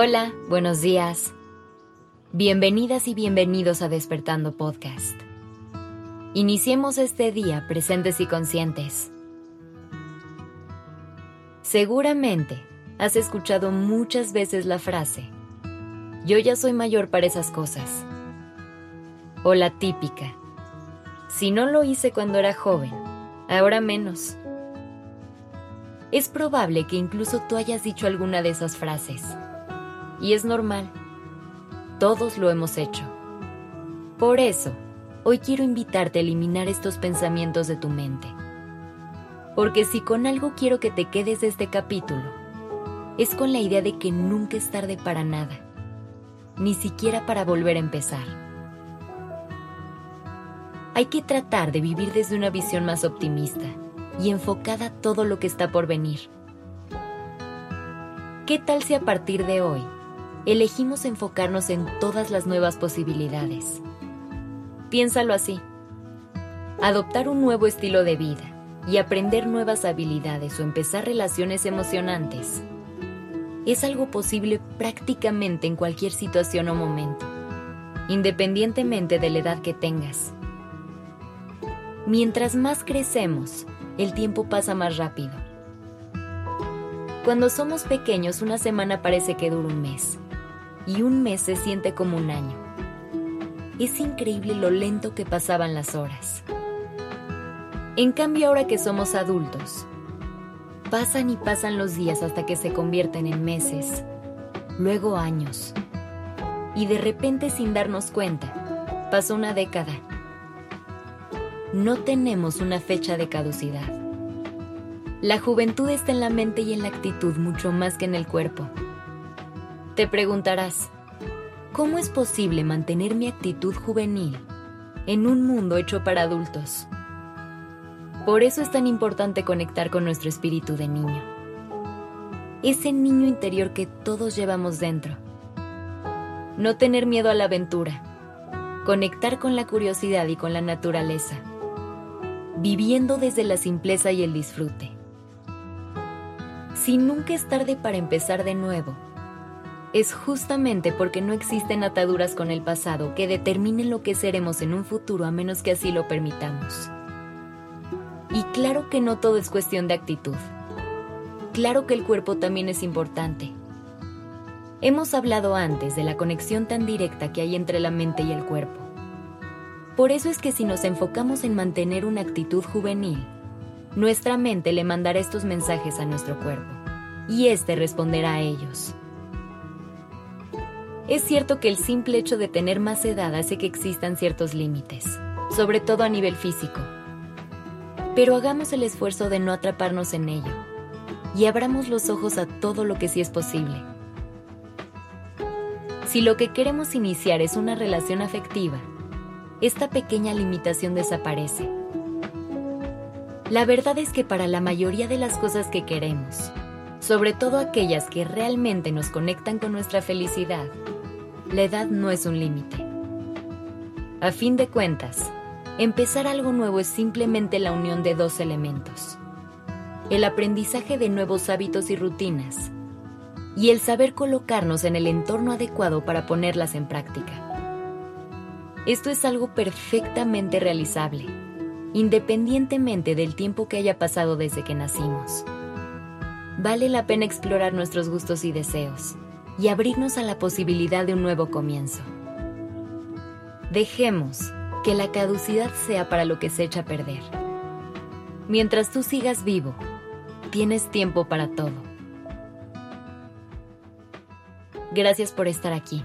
Hola, buenos días. Bienvenidas y bienvenidos a Despertando Podcast. Iniciemos este día presentes y conscientes. Seguramente has escuchado muchas veces la frase, yo ya soy mayor para esas cosas. O la típica, si no lo hice cuando era joven, ahora menos. Es probable que incluso tú hayas dicho alguna de esas frases y es normal. Todos lo hemos hecho. Por eso, hoy quiero invitarte a eliminar estos pensamientos de tu mente. Porque si con algo quiero que te quedes de este capítulo, es con la idea de que nunca es tarde para nada, ni siquiera para volver a empezar. Hay que tratar de vivir desde una visión más optimista y enfocada a todo lo que está por venir. ¿Qué tal si a partir de hoy elegimos enfocarnos en todas las nuevas posibilidades. Piénsalo así. Adoptar un nuevo estilo de vida y aprender nuevas habilidades o empezar relaciones emocionantes es algo posible prácticamente en cualquier situación o momento, independientemente de la edad que tengas. Mientras más crecemos, el tiempo pasa más rápido. Cuando somos pequeños, una semana parece que dura un mes y un mes se siente como un año. Es increíble lo lento que pasaban las horas. En cambio, ahora que somos adultos, pasan y pasan los días hasta que se convierten en meses, luego años. Y de repente, sin darnos cuenta, pasó una década. No tenemos una fecha de caducidad. La juventud está en la mente y en la actitud mucho más que en el cuerpo. Te preguntarás, ¿cómo es posible mantener mi actitud juvenil en un mundo hecho para adultos? Por eso es tan importante conectar con nuestro espíritu de niño. Ese niño interior que todos llevamos dentro. No tener miedo a la aventura. Conectar con la curiosidad y con la naturaleza. Viviendo desde la simpleza y el disfrute. Si nunca es tarde para empezar de nuevo, es justamente porque no existen ataduras con el pasado que determinen lo que seremos en un futuro a menos que así lo permitamos. Y claro que no todo es cuestión de actitud. Claro que el cuerpo también es importante. Hemos hablado antes de la conexión tan directa que hay entre la mente y el cuerpo. Por eso es que si nos enfocamos en mantener una actitud juvenil, nuestra mente le mandará estos mensajes a nuestro cuerpo y éste responderá a ellos. Es cierto que el simple hecho de tener más edad hace que existan ciertos límites, sobre todo a nivel físico. Pero hagamos el esfuerzo de no atraparnos en ello y abramos los ojos a todo lo que sí es posible. Si lo que queremos iniciar es una relación afectiva, esta pequeña limitación desaparece. La verdad es que para la mayoría de las cosas que queremos, sobre todo aquellas que realmente nos conectan con nuestra felicidad, la edad no es un límite. A fin de cuentas, empezar algo nuevo es simplemente la unión de dos elementos. El aprendizaje de nuevos hábitos y rutinas y el saber colocarnos en el entorno adecuado para ponerlas en práctica. Esto es algo perfectamente realizable, independientemente del tiempo que haya pasado desde que nacimos. Vale la pena explorar nuestros gustos y deseos y abrirnos a la posibilidad de un nuevo comienzo. Dejemos que la caducidad sea para lo que se echa a perder. Mientras tú sigas vivo, tienes tiempo para todo. Gracias por estar aquí.